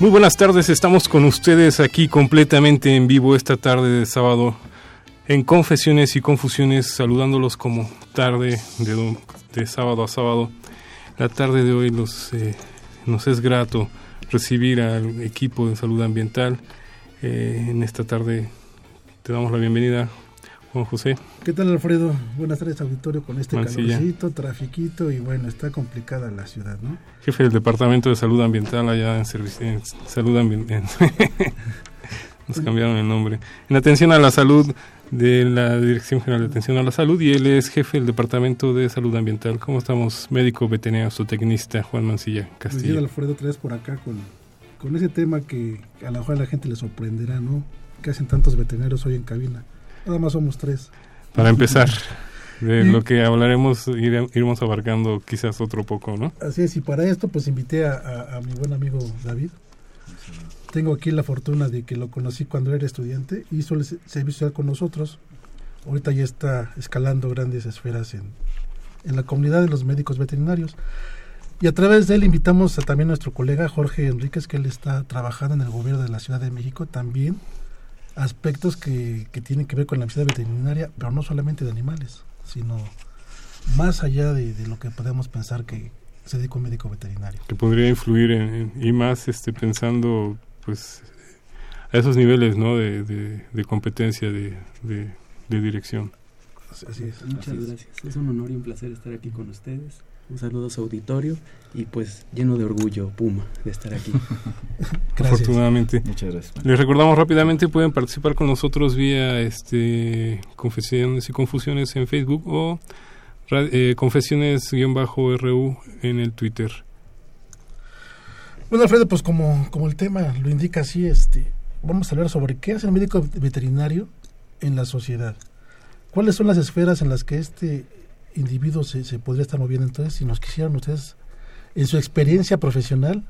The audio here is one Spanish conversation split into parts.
Muy buenas tardes, estamos con ustedes aquí completamente en vivo esta tarde de sábado en Confesiones y Confusiones, saludándolos como tarde de, de sábado a sábado. La tarde de hoy nos, eh, nos es grato recibir al equipo de salud ambiental. Eh, en esta tarde te damos la bienvenida, Juan José. ¿Qué tal, Alfredo? Buenas tardes, auditorio, con este Mancilla. calorcito, trafiquito y bueno, está complicada la ciudad, ¿no? Jefe del Departamento de Salud Ambiental allá en, servicio, en Salud Ambiental. Nos cambiaron el nombre. En atención a la salud de la Dirección General de Atención a la Salud y él es jefe del Departamento de Salud Ambiental. ¿Cómo estamos? Médico veterinario zootecnista Juan Mancilla Castillo. Pues Alfredo, traes por acá con, con ese tema que a lo mejor a la gente le sorprenderá, ¿no? ¿Qué hacen tantos veterinarios hoy en cabina? Nada más somos tres. Para empezar, de lo que hablaremos, iremos abarcando quizás otro poco, ¿no? Así es, y para esto pues invité a, a, mi buen amigo David. Tengo aquí la fortuna de que lo conocí cuando era estudiante, hizo el servicio con nosotros. Ahorita ya está escalando grandes esferas en, en la comunidad de los médicos veterinarios. Y a través de él invitamos a también a nuestro colega Jorge Enríquez, que él está trabajando en el gobierno de la Ciudad de México, también aspectos que, que tienen que ver con la medicina veterinaria, pero no solamente de animales, sino más allá de, lo que podemos pensar que se dedica un médico veterinario. Que podría influir en, y más este pensando pues a esos niveles ¿no? de, de, de competencia, de, de, dirección. Así es. Muchas así gracias. Es. es un honor y un placer estar aquí con ustedes. Un saludo a su auditorio y pues lleno de orgullo, Puma, de estar aquí. Afortunadamente. Muchas gracias. Les recordamos rápidamente, pueden participar con nosotros vía este Confesiones y Confusiones en Facebook o eh, Confesiones-RU en el Twitter. Bueno, Alfredo, pues como, como el tema lo indica así, este, vamos a hablar sobre qué hace el médico veterinario en la sociedad. ¿Cuáles son las esferas en las que este individuo se, podría estar moviendo? Entonces, si nos quisieran ustedes, en su experiencia profesional,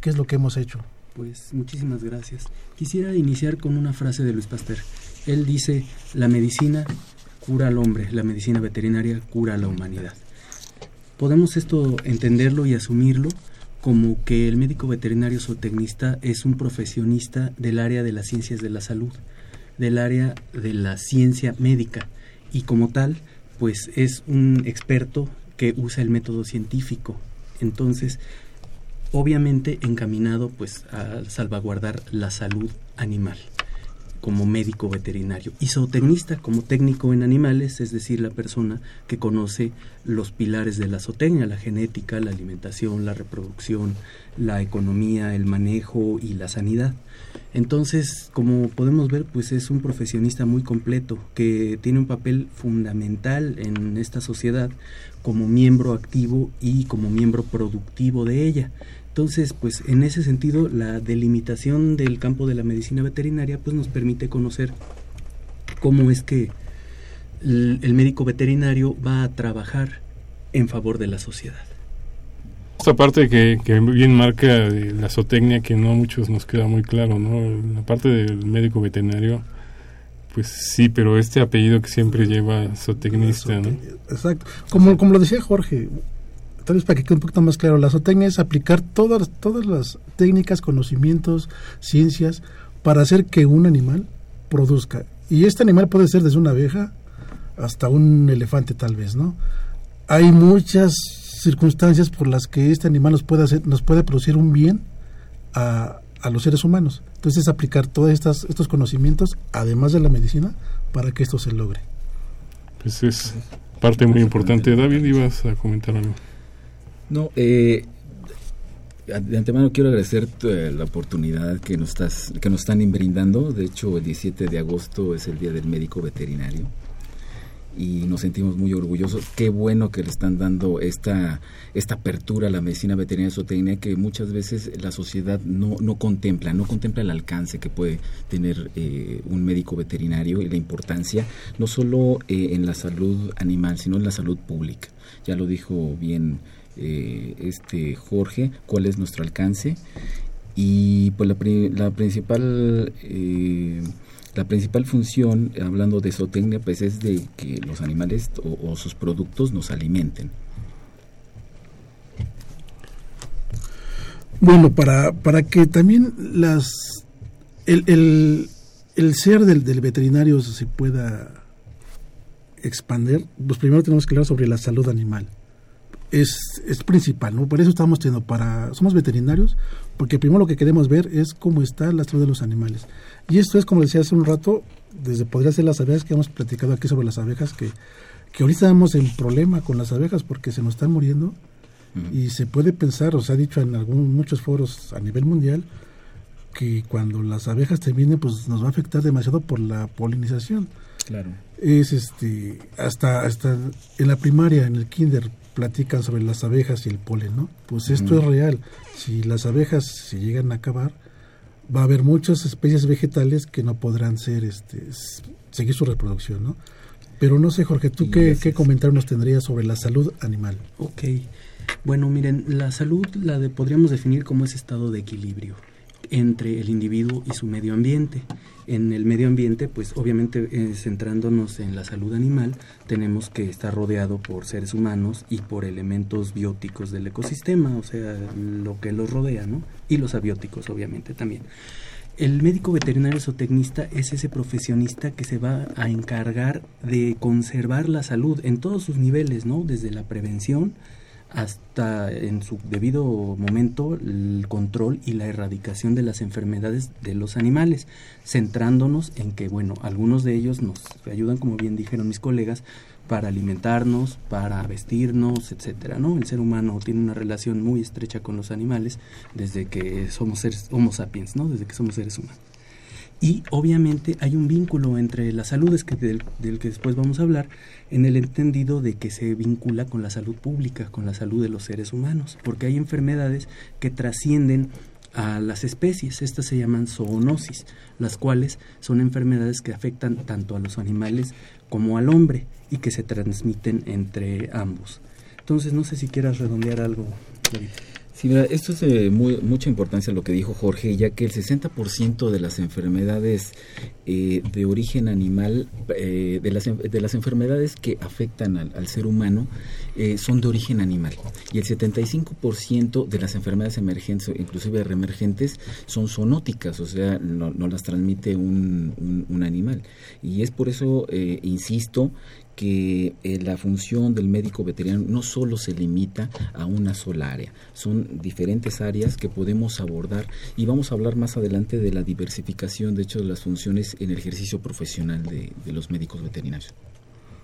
¿qué es lo que hemos hecho? Pues muchísimas gracias. Quisiera iniciar con una frase de Luis Pasteur. Él dice, la medicina cura al hombre, la medicina veterinaria cura a la humanidad. Podemos esto entenderlo y asumirlo como que el médico veterinario zootecnista es un profesionista del área de las ciencias de la salud, del área de la ciencia médica y como tal, pues es un experto que usa el método científico. Entonces, obviamente encaminado pues a salvaguardar la salud animal. como médico veterinario y zootecnista como técnico en animales, es decir, la persona que conoce los pilares de la zootecnia, la genética, la alimentación, la reproducción, la economía, el manejo y la sanidad. Entonces, como podemos ver, pues es un profesionista muy completo que tiene un papel fundamental en esta sociedad como miembro activo y como miembro productivo de ella. Entonces, pues en ese sentido, la delimitación del campo de la medicina veterinaria pues nos permite conocer cómo es que el, médico veterinario va a trabajar en favor de la sociedad. Esta parte que, que bien marca de la zootecnia que no a muchos nos queda muy claro, ¿no? La parte del médico veterinario, pues sí, pero este apellido que siempre lleva zootecnista, ¿no? Exacto. Como, como lo decía Jorge, tal vez para que quede un poquito más claro, la zootecnia es aplicar todas, todas las técnicas, conocimientos, ciencias para hacer que un animal produzca. Y este animal puede ser desde una abeja hasta un elefante tal vez, ¿no? Hay muchas circunstancias por las que este animal nos puede hacer, nos puede producir un bien a, a los seres humanos. Entonces es aplicar todos estas, estos conocimientos, además de la medicina, para que esto se logre. Pues es parte muy importante. David, ibas a comentar algo. No, eh, de antemano quiero agradecer eh, la oportunidad que nos, estás, que nos están brindando. De hecho, el 17 de agosto es el Día del Médico Veterinario y nos sentimos muy orgullosos. Qué bueno que le están dando esta, esta apertura a la medicina veterinaria zootecnia que muchas veces la sociedad no, no contempla, no contempla el alcance que puede tener eh, un médico veterinario y la importancia no solo en la salud animal, sino en la salud pública. Ya lo dijo bien eh, este Jorge, cuál es nuestro alcance y pues la, la principal eh, la principal función, hablando de zootecnia, pues es de que los animales o, sus productos nos alimenten. Bueno, para, para que también las el, el, el ser del, del, veterinario se pueda expandir, pues primero tenemos que hablar sobre la salud animal es, es principal, ¿no? Por eso estamos teniendo para, somos veterinarios, porque primero lo que queremos ver es cómo está la salud de los animales. Y esto es, como decía hace un rato, desde podría ser las abejas que hemos platicado aquí sobre las abejas, que, que ahorita estamos en problema con las abejas porque se nos están muriendo y se puede pensar, o se ha dicho en algún, muchos foros a nivel mundial, que cuando las abejas terminen, pues nos va a afectar demasiado por la polinización. Claro. Es este, hasta, hasta en la primaria, en el kinder, platican sobre las abejas y el polen, ¿no? Pues esto es real. Si las abejas se llegan a acabar, va a haber muchas especies vegetales que no podrán ser, este, seguir su reproducción, ¿no? Pero no sé, Jorge, ¿tú qué, qué comentario nos tendrías sobre la salud animal? Ok. Bueno, miren, la salud la de, podríamos definir como ese estado de equilibrio entre el individuo y su medio ambiente. En el medio ambiente, pues obviamente eh, centrándonos en la salud animal, tenemos que estar rodeado por seres humanos y por elementos bióticos del ecosistema, o sea, lo que los rodea, ¿no? Y los abióticos, obviamente, también. El médico veterinario zootecnista es ese profesionista que se va a encargar de conservar la salud en todos sus niveles, ¿no? Desde la prevención, hasta en su debido momento el control y la erradicación de las enfermedades de los animales, centrándonos en que, bueno, algunos de ellos nos ayudan, como bien dijeron mis colegas, para alimentarnos, para vestirnos, etcétera, ¿no? El ser humano tiene una relación muy estrecha con los animales desde que somos seres homo sapiens, ¿no? Desde que somos seres humanos. Y obviamente hay un vínculo entre la salud, es que del, que después vamos a hablar, en el entendido de que se vincula con la salud pública, con la salud de los seres humanos, porque hay enfermedades que trascienden a las especies, estas se llaman zoonosis, las cuales son enfermedades que afectan tanto a los animales como al hombre y que se transmiten entre ambos. Entonces, no sé si quieras redondear algo. Sí, esto es de muy, mucha importancia lo que dijo Jorge, ya que el 60% de las enfermedades eh, de origen animal, eh, de, las, de las enfermedades que afectan al, ser humano, eh, son de origen animal. Y el 75% de las enfermedades emergentes, inclusive reemergentes, son zoonóticas, o sea, no, las transmite un, un, un, animal. Y es por eso, insisto, que eh, la función del médico veterinario no solo se limita a una sola área, son diferentes áreas que podemos abordar y vamos a hablar más adelante de la diversificación, de hecho, de las funciones en el ejercicio profesional de, los médicos veterinarios.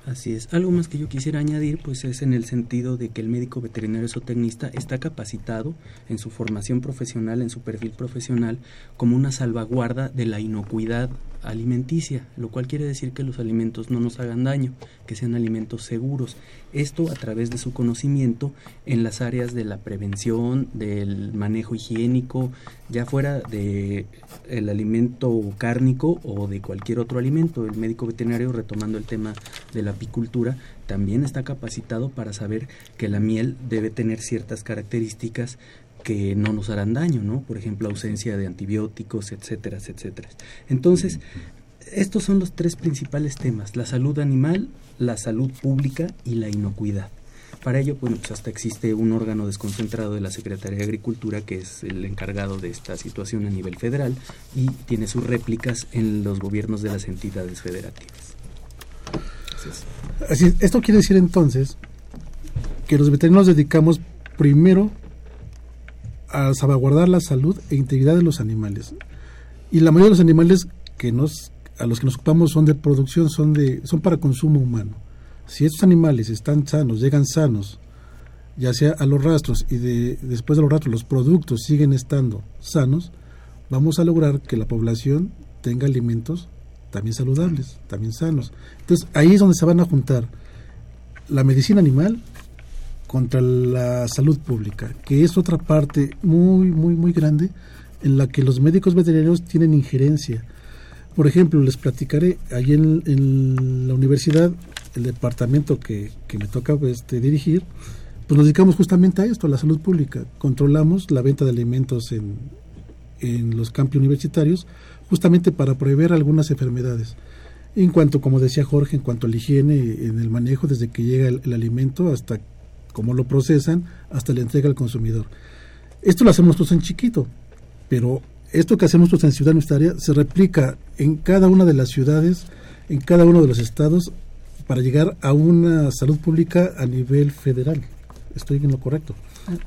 Así es. Algo más que yo quisiera añadir, pues es en el sentido de que el médico veterinario zootecnista está capacitado en su formación profesional, en su perfil profesional, como una salvaguarda de la inocuidad alimenticia, lo cual quiere decir que los alimentos no nos hagan daño, que sean alimentos seguros. Esto a través de su conocimiento en las áreas de la prevención, del manejo higiénico, ya fuera de el alimento cárnico o de cualquier otro alimento. El médico veterinario, retomando el tema de la apicultura, también está capacitado para saber que la miel debe tener ciertas características que no nos harán daño, ¿no? Por ejemplo, ausencia de antibióticos, etcétera, etcétera. Entonces, estos son los tres principales temas, la salud animal, la salud pública y la inocuidad. Para ello, bueno, pues hasta existe un órgano desconcentrado de la Secretaría de Agricultura que es el encargado de esta situación a nivel federal y tiene sus réplicas en los gobiernos de las entidades federativas. Así es. Esto quiere decir entonces que los veterinarios nos dedicamos primero a salvaguardar la salud e integridad de los animales. Y la mayoría de los animales que nos, a los que nos ocupamos son de producción, son, de, son para consumo humano. Si estos animales están sanos, llegan sanos, ya sea a los rastros y de, después de los rastros los productos siguen estando sanos, vamos a lograr que la población tenga alimentos también saludables, también sanos. Entonces ahí es donde se van a juntar la medicina animal contra la salud pública, que es otra parte muy, muy, muy grande en la que los médicos veterinarios tienen injerencia. Por ejemplo, les platicaré, allí en, la universidad, el departamento que, que me toca este, dirigir, pues nos dedicamos justamente a esto, a la salud pública. Controlamos la venta de alimentos en, en los campos universitarios, justamente para prever algunas enfermedades. En cuanto, como decía Jorge, en cuanto a la higiene, en el manejo, desde que llega el, el alimento hasta cómo lo procesan, hasta la entrega al consumidor. Esto lo hacemos nosotros en chiquito, pero esto que hacemos nosotros en Ciudad Universitaria se replica en cada una de las ciudades, en cada uno de los estados, para llegar a una salud pública a nivel federal. Estoy en lo correcto.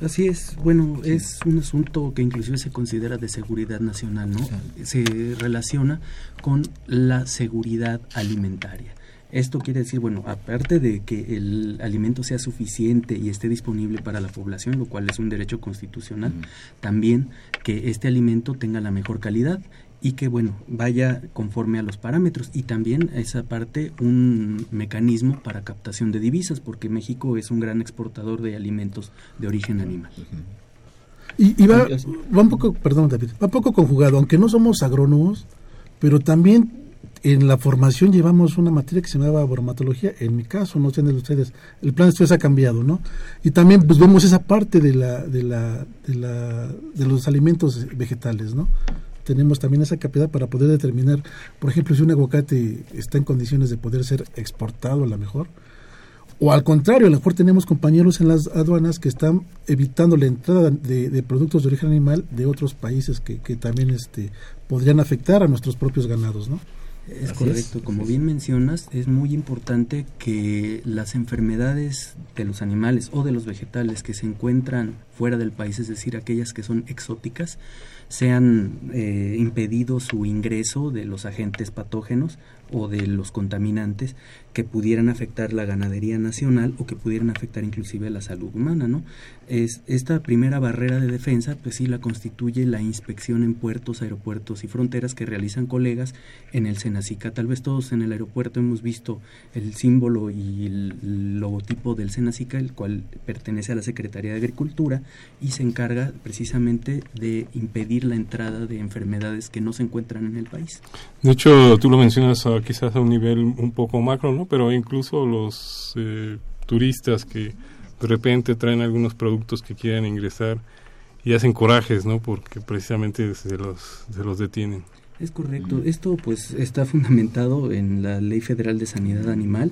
Así es, bueno, es un asunto que inclusive se considera de seguridad nacional, ¿no? Se relaciona con la seguridad alimentaria. Esto quiere decir, bueno, aparte de que el alimento sea suficiente y esté disponible para la población, lo cual es un derecho constitucional, también que este alimento tenga la mejor calidad y que, bueno, vaya conforme a los parámetros. Y también esa parte un mecanismo para captación de divisas, porque México es un gran exportador de alimentos de origen animal. Y, y va, va, un poco, perdón David, va un poco conjugado, aunque no somos agrónomos, pero también en la formación llevamos una materia que se llamaba bromatología, en mi caso, no sé de ustedes, el plan de estudios ha cambiado, ¿no? Y también pues vemos esa parte de la, de la, de la, de los alimentos vegetales, ¿no? Tenemos también esa capacidad para poder determinar, por ejemplo, si un aguacate está en condiciones de poder ser exportado a lo mejor, o al contrario, a lo mejor tenemos compañeros en las aduanas que están evitando la entrada de, productos de origen animal de otros países que, que también este, podrían afectar a nuestros propios ganados, ¿no? Es Así correcto, es. como bien mencionas, es muy importante que las enfermedades de los animales o de los vegetales que se encuentran fuera del país, es decir, aquellas que son exóticas, sean eh, impedido su ingreso de los agentes patógenos o de los contaminantes que pudieran afectar la ganadería nacional o que pudieran afectar inclusive la salud humana, ¿no? Es esta primera barrera de defensa, pues sí la constituye la inspección en puertos, aeropuertos y fronteras que realizan colegas en el Senacica. Tal vez todos en el aeropuerto hemos visto el símbolo y el logotipo del Senacica, el cual pertenece a la Secretaría de Agricultura y se encarga precisamente de impedir la entrada de enfermedades que no se encuentran en el país. De hecho, tú lo mencionas quizás a un nivel un poco macro, ¿no? Pero incluso los eh, turistas que de repente traen algunos productos que quieren ingresar y hacen corajes, ¿no? Porque precisamente se los, se los detienen. Es correcto. Esto pues está fundamentado en la Ley Federal de Sanidad Animal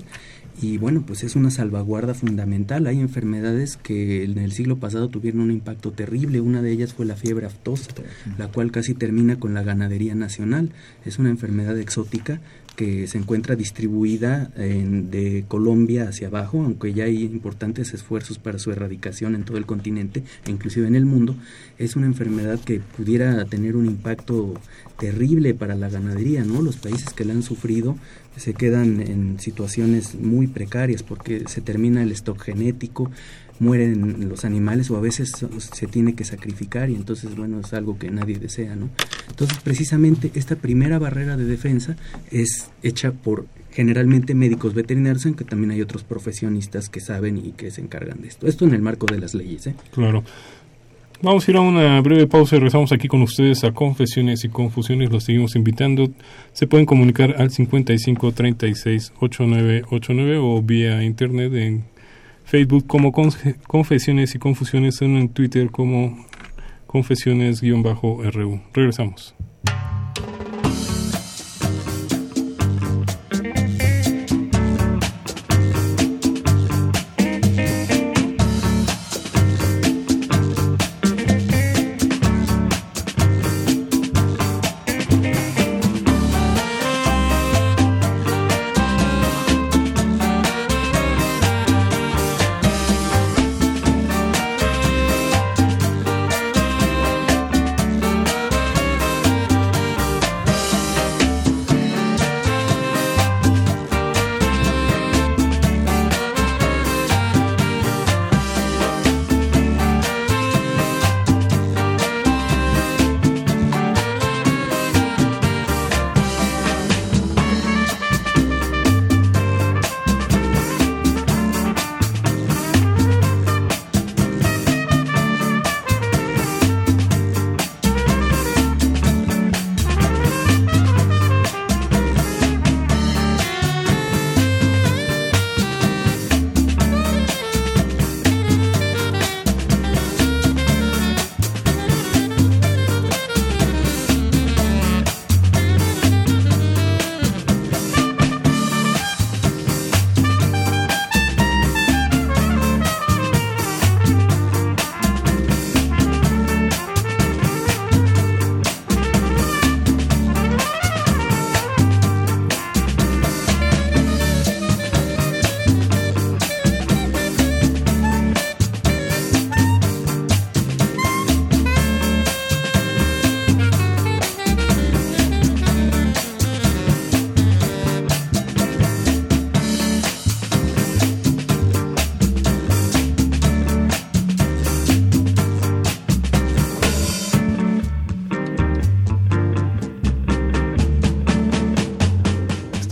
y bueno, pues es una salvaguarda fundamental. Hay enfermedades que en el siglo pasado tuvieron un impacto terrible. Una de ellas fue la fiebre aftosa, la cual casi termina con la ganadería nacional. Es una enfermedad exótica que se encuentra distribuida en, de Colombia hacia abajo, aunque ya hay importantes esfuerzos para su erradicación en todo el continente e inclusive en el mundo, es una enfermedad que pudiera tener un impacto terrible para la ganadería, ¿no? Los países que la han sufrido se quedan en situaciones muy precarias porque se termina el stock genético, mueren los animales o a veces se tiene que sacrificar y entonces bueno es algo que nadie desea no entonces precisamente esta primera barrera de defensa es hecha por generalmente médicos veterinarios aunque también hay otros profesionistas que saben y que se encargan de esto esto en el marco de las leyes ¿eh? claro Vamos a ir a una breve pausa y regresamos aquí con ustedes a Confesiones y Confusiones. Los seguimos invitando. Se pueden comunicar al 55 36 8989 o vía internet en Facebook como Confesiones y Confusiones, en Twitter como Confesiones-RU. Regresamos.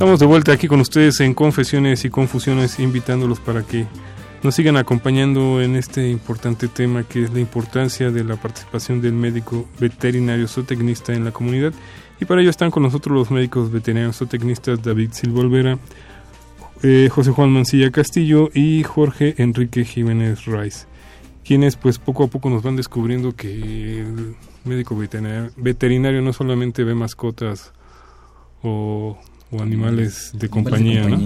Estamos de vuelta aquí con ustedes en Confesiones y Confusiones, invitándolos para que nos sigan acompañando en este importante tema que es la importancia de la participación del médico veterinario zootecnista en la comunidad. Y para ello están con nosotros los médicos veterinarios zootecnistas David Silva Olvera, eh, José Juan Mancilla Castillo y Jorge Enrique Jiménez Rice, quienes pues poco a poco nos van descubriendo que el médico veterinario, veterinario no solamente ve mascotas o o animales de compañía, ¿no?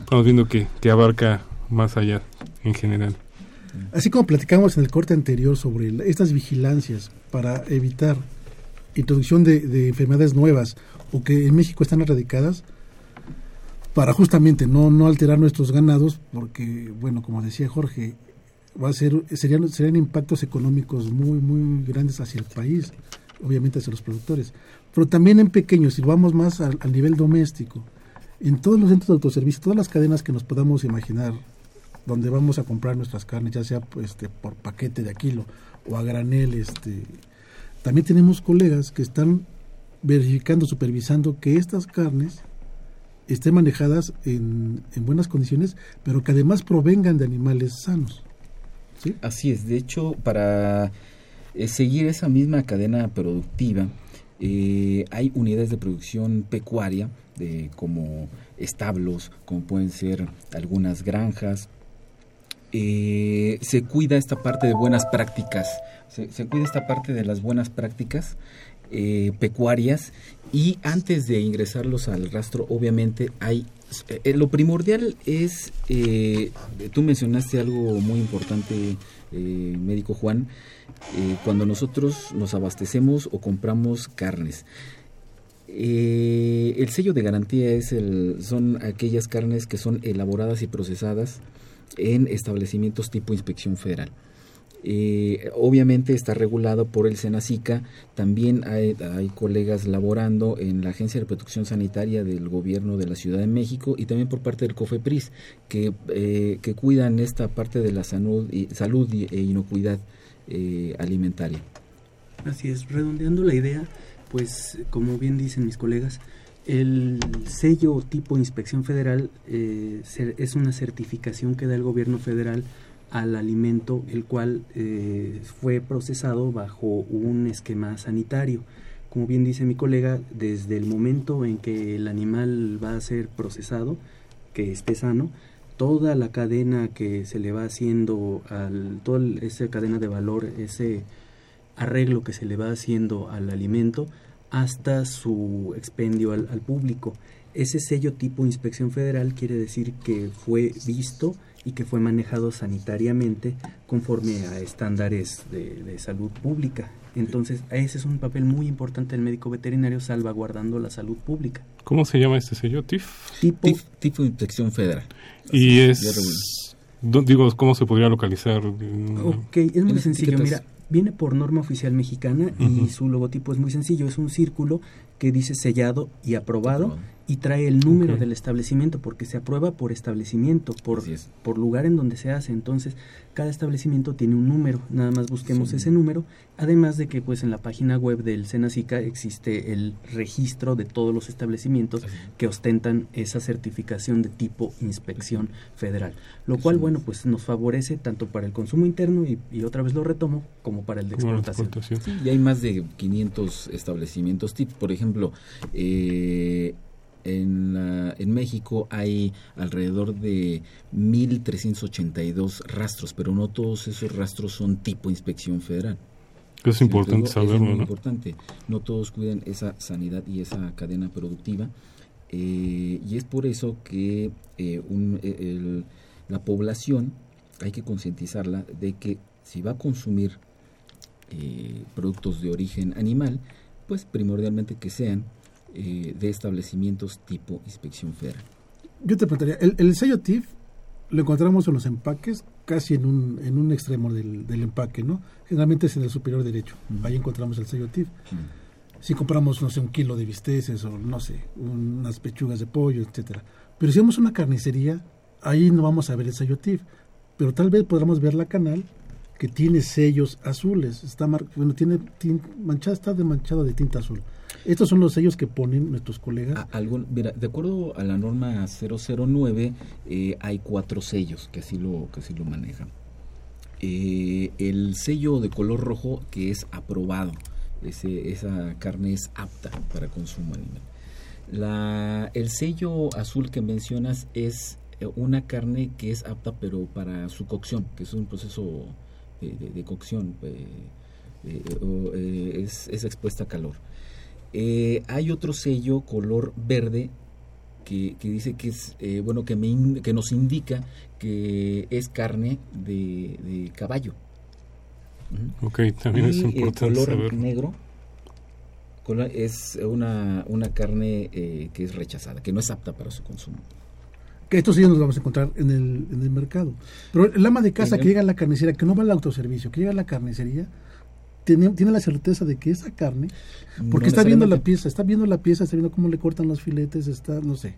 Estamos viendo que, que abarca más allá en general. Así como platicamos en el corte anterior sobre estas vigilancias para evitar introducción de, enfermedades nuevas o que en México están erradicadas, para justamente no, no alterar nuestros ganados, porque, bueno, como decía Jorge, va a ser, serían, serían impactos económicos muy, muy grandes hacia el país, obviamente hacia los productores pero también en pequeños, si vamos más al, nivel doméstico, en todos los centros de autoservicio, todas las cadenas que nos podamos imaginar, donde vamos a comprar nuestras carnes, ya sea pues, este, por paquete de kilo o a granel, este, también tenemos colegas que están verificando, supervisando que estas carnes estén manejadas en, en buenas condiciones, pero que además provengan de animales sanos. ¿sí? Así es, de hecho, para eh, seguir esa misma cadena productiva, eh, hay unidades de producción pecuaria, de, como establos, como pueden ser algunas granjas. Eh, se cuida esta parte de buenas prácticas, se, cuida esta parte de las buenas prácticas eh, pecuarias y antes de ingresarlos al rastro, obviamente hay lo primordial es, tú mencionaste algo muy importante, médico Juan, eh, cuando nosotros nos abastecemos o compramos carnes. Eh, el sello de garantía es el, son aquellas carnes que son elaboradas y procesadas en establecimientos tipo inspección federal. Eh, obviamente está regulado por el Senacica, también hay, colegas laborando en la Agencia de Protección Sanitaria del Gobierno de la Ciudad de México y también por parte del COFEPRIS, que, cuidan esta parte de la salud y, salud e inocuidad eh, alimentaria. Así es, redondeando la idea, pues como bien dicen mis colegas, el sello tipo inspección federal es una certificación que da el gobierno federal al alimento el cual eh, fue procesado bajo un esquema sanitario. Como bien dice mi colega, desde el momento en que el animal va a ser procesado, que esté sano, toda la cadena que se le va haciendo, al, toda esa cadena de valor, ese arreglo que se le va haciendo al alimento, hasta su expendio al, al público. Ese sello tipo inspección federal quiere decir que fue visto y que fue manejado sanitariamente conforme a estándares de, salud pública. Entonces, ese es un papel muy importante del médico veterinario salvaguardando la salud pública. ¿Cómo se llama este sello? ¿TIF? Tipo, tipo de inspección federal. Y es... Digo, ¿cómo se podría localizar? Ok, es muy sencillo. Mira, viene por norma oficial mexicana y su logotipo es muy sencillo. Es un círculo que dice sellado y aprobado y trae el número del establecimiento porque se aprueba por establecimiento, por, por lugar en donde se hace. Entonces, cada establecimiento tiene un número, nada más busquemos ese número, además de que pues en la página web del Senacica existe el registro de todos los establecimientos que ostentan esa certificación de tipo inspección federal, lo cual bueno, pues nos favorece tanto para el consumo interno y, y otra vez lo retomo como para el de exportación. y hay más de 500 establecimientos TIP, por ejemplo, eh, en, en México hay alrededor de 1.382 rastros, pero no todos esos rastros son tipo inspección federal. Es importante saberlo, es importante. No todos cuidan esa sanidad y esa cadena productiva. Eh, y es por eso que eh, e, la población hay que concientizarla de que si va a consumir eh, productos de origen animal, pues primordialmente que sean eh, de establecimientos tipo inspección federal. Yo te preguntaría, el, sello TIF lo encontramos en los empaques casi en un, en un extremo del, empaque, ¿no? Generalmente es en el superior derecho, ahí encontramos el sello TIF. Si compramos, no sé, un kilo de bisteces o, no sé, unas pechugas de pollo, etcétera. Pero si vamos a una carnicería, ahí no vamos a ver el sello TIF, pero tal vez podamos ver la canal que tiene sellos azules, está bueno, tiene manchada, está de manchado de tinta azul. Estos son los sellos que ponen nuestros colegas. mira, de acuerdo a la norma 009, eh, hay cuatro sellos que así lo, que así lo manejan. Eh, el sello de color rojo que es aprobado, ese, esa carne es apta para consumo animal. La, el sello azul que mencionas es eh, una carne que es apta pero para su cocción, que es un proceso de, cocción, es, es expuesta a calor. Eh, hay otro sello color verde que, dice que es eh, bueno que, me que nos indica que es carne de, caballo. Ok, también es importante el color negro es una, una carne eh, que es rechazada, que no es apta para su consumo. Que estos sí los vamos a encontrar en el, en el mercado. Pero el ama de casa que llega a la carnicería, que no va al autoservicio, que llega a la carnicería, tiene, tiene la certeza de que esa carne, porque está viendo la pieza, está viendo la pieza, está viendo cómo le cortan los filetes, está, no sé,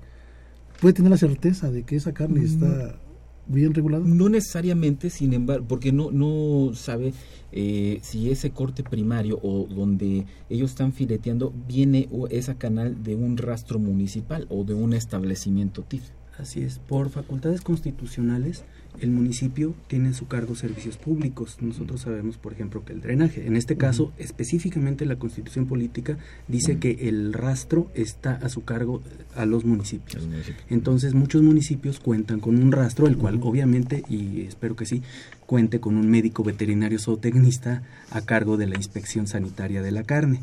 puede tener la certeza de que esa carne está bien regulada. No necesariamente, sin embargo, porque no, no sabe eh, si ese corte primario o donde ellos están fileteando viene esa canal de un rastro municipal o de un establecimiento TIF. Así es, por facultades constitucionales el municipio tiene en su cargo servicios públicos. Nosotros sabemos, por ejemplo, que el drenaje, en este caso, específicamente la constitución política dice que el rastro está a su cargo a los municipios. Entonces, muchos municipios cuentan con un rastro, el cual obviamente, y espero que sí, cuente con un médico veterinario zootecnista a cargo de la inspección sanitaria de la carne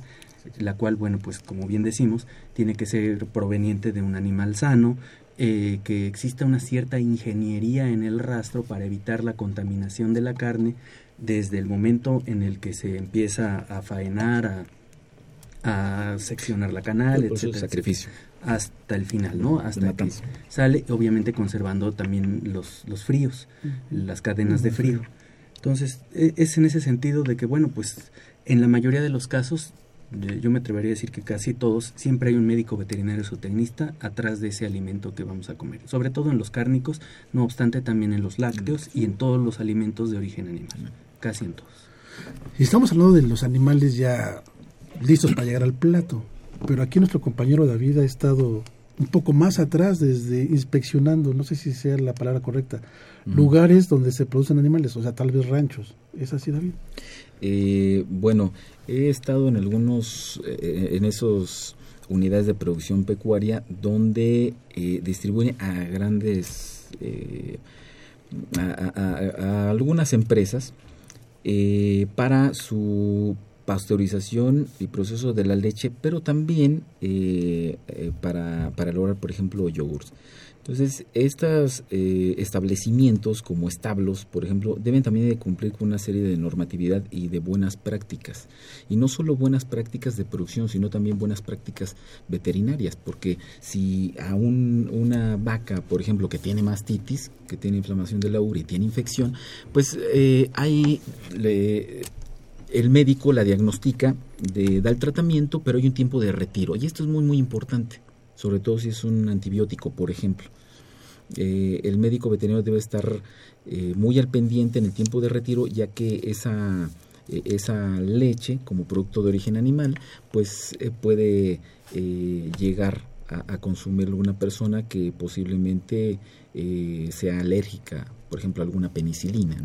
la cual, bueno, pues como bien decimos, tiene que ser proveniente de un animal sano, eh, que exista una cierta ingeniería en el rastro para evitar la contaminación de la carne desde el momento en el que se empieza a faenar, a seccionar la canal, etcétera, sacrificio. etcétera, hasta el final, ¿no? Hasta que sale, obviamente conservando también los, los fríos, las cadenas de frío. Entonces, e- es en ese sentido de que, bueno, pues en la mayoría de los casos, yo me atrevería a decir que casi todos, siempre hay un médico veterinario zootecnista atrás de ese alimento que vamos a comer. Sobre todo en los cárnicos, no obstante también en los lácteos y en todos los alimentos de origen animal. Casi en todos. Y estamos hablando de los animales ya listos para llegar al plato, pero aquí nuestro compañero David ha estado un poco más atrás desde inspeccionando, no sé si sea la palabra correcta, lugares donde se producen animales, o sea, tal vez ranchos. ¿Es así, David? Eh, bueno, he estado en algunos, eh, en esos unidades de producción pecuaria donde eh, distribuyen a grandes, eh, a, a- algunas empresas para su pasteurización y proceso de la leche, pero también para, para lograr, por ejemplo, yogurts. Entonces, estos establecimientos como establos, por ejemplo, deben también de cumplir con una serie de normatividad y de buenas prácticas. Y no solo buenas prácticas de producción, sino también buenas prácticas veterinarias, porque si a un- una vaca, por ejemplo, que tiene mastitis, que tiene inflamación de la urea y tiene infección, pues eh, hay... el médico la diagnostica, de, da el tratamiento, pero hay un tiempo de retiro. Y esto es muy, muy importante, sobre todo si es un antibiótico, por ejemplo. Eh, el médico veterinario debe estar eh, muy al pendiente en el tiempo de retiro, ya que esa, eh, esa leche, como producto de origen animal, pues eh, puede llegar a, a consumir alguna persona que posiblemente sea alérgica, por ejemplo, a alguna penicilina.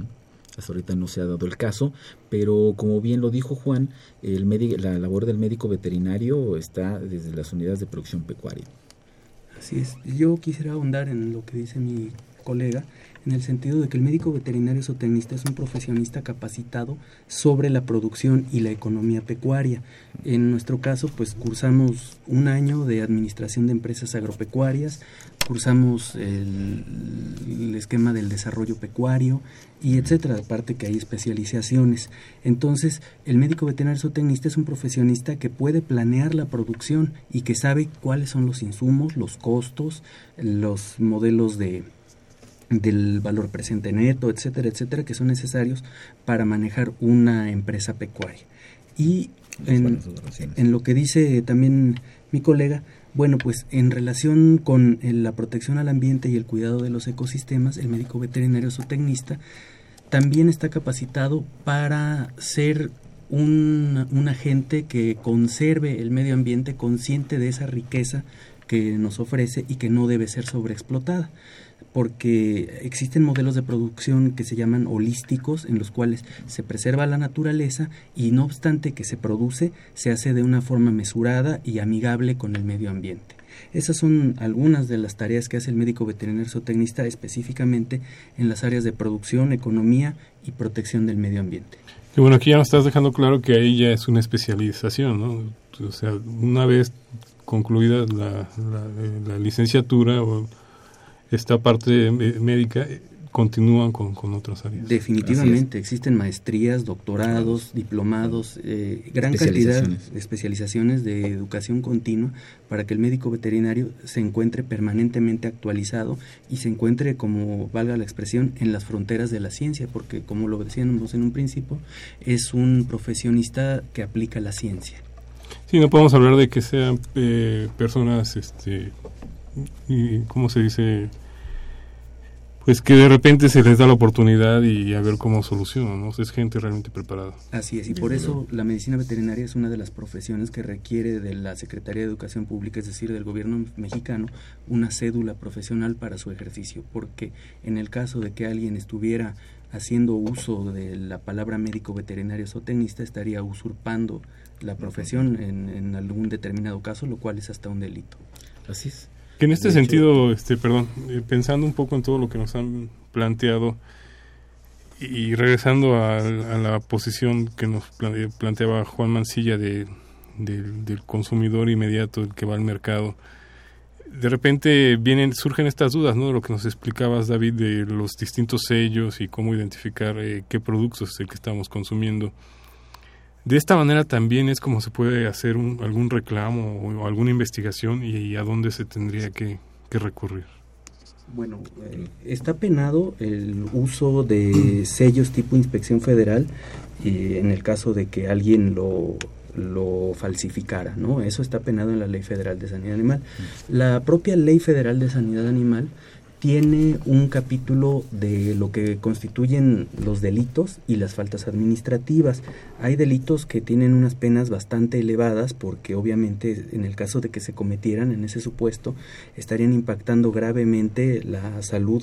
Hasta ahorita no se ha dado el caso, pero como bien lo dijo Juan, el la labor del médico veterinario está desde las unidades de producción pecuaria. Así es. Yo quisiera ahondar en lo que dice mi colega, en el sentido de que el médico veterinario zootecnista es un profesionista capacitado sobre la producción y la economía pecuaria. En nuestro caso, pues cursamos un año de administración de empresas agropecuarias, cursamos el, esquema del desarrollo pecuario y etcétera, aparte que hay especializaciones. Entonces, el médico veterinario zootecnista es un profesionista que puede planear la producción y que sabe cuáles son los insumos, los costos, los modelos de del valor presente neto, etcétera, etcétera, que son necesarios para manejar una empresa pecuaria. Y en, lo que dice también mi colega, bueno, pues en relación con eh, la protección al ambiente y el cuidado de los ecosistemas, el médico veterinario zootecnista también está capacitado para ser un, un agente que conserve el medio ambiente consciente de esa riqueza que nos ofrece y que no debe ser sobreexplotada porque existen modelos de producción que se llaman holísticos, en los cuales se preserva la naturaleza y no obstante que se produce, se hace de una forma mesurada y amigable con el medio ambiente. Esas son algunas de las tareas que hace el médico veterinario zootecnista específicamente en las áreas de producción, economía y protección del medio ambiente. Y bueno, aquí ya nos estás dejando claro que ahí ya es una especialización, ¿no? O sea, una vez concluida la, la, eh, la licenciatura o esta parte médica, eh, continúan con, con otras áreas. Definitivamente, existen maestrías, doctorados, diplomados, eh, gran cantidad de especializaciones de educación continua para que el médico veterinario se encuentre permanentemente actualizado y se encuentre, como valga la expresión, en las fronteras de la ciencia, porque como lo decíamos en un principio, es un profesionista que aplica la ciencia. Sí, no podemos hablar de que sean eh, personas, este, y, ¿cómo se dice? Pues que de repente se les da la oportunidad y a ver cómo solucionan, ¿no? O es gente realmente preparada. Así es, y por eso la medicina veterinaria es una de las profesiones que requiere de la Secretaría de Educación Pública, es decir, del gobierno mexicano, una cédula profesional para su ejercicio, porque en el caso de que alguien estuviera haciendo uso de la palabra médico veterinario zootecnista, estaría usurpando la profesión en, en algún determinado caso, lo cual es hasta un delito. Así es. Que en este De hecho- sentido, este, perdón, eh, pensando un poco en todo lo que nos han planteado y, regresando a, a la posición que nos plante- planteaba Juan Mancilla de, del- del consumidor inmediato, el que va al mercado, de repente vienen surgen estas dudas, ¿no? De lo que nos explicabas, David, de los distintos sellos y cómo identificar eh, qué productos es el que estamos consumiendo. De esta manera también es como se puede hacer un, algún reclamo o, alguna investigación y, a dónde se tendría que, recurrir. Bueno, eh, está penado el uso de sellos tipo inspección federal y en el caso de que alguien lo falsificara, ¿no? Eso está penado en la Ley Federal de Sanidad Animal. La propia Ley Federal de Sanidad Animal tiene un capítulo de lo que constituyen los delitos y las faltas administrativas. Hay delitos que tienen unas penas bastante elevadas porque obviamente en el caso de que se cometieran en ese supuesto estarían impactando gravemente la salud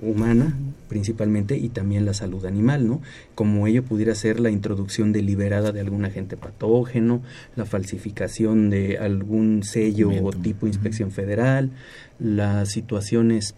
humana principalmente y también la salud animal, ¿no? Como ello pudiera ser la introducción deliberada de algún agente patógeno, la falsificación de algún sello o tipo inspección federal, las situaciones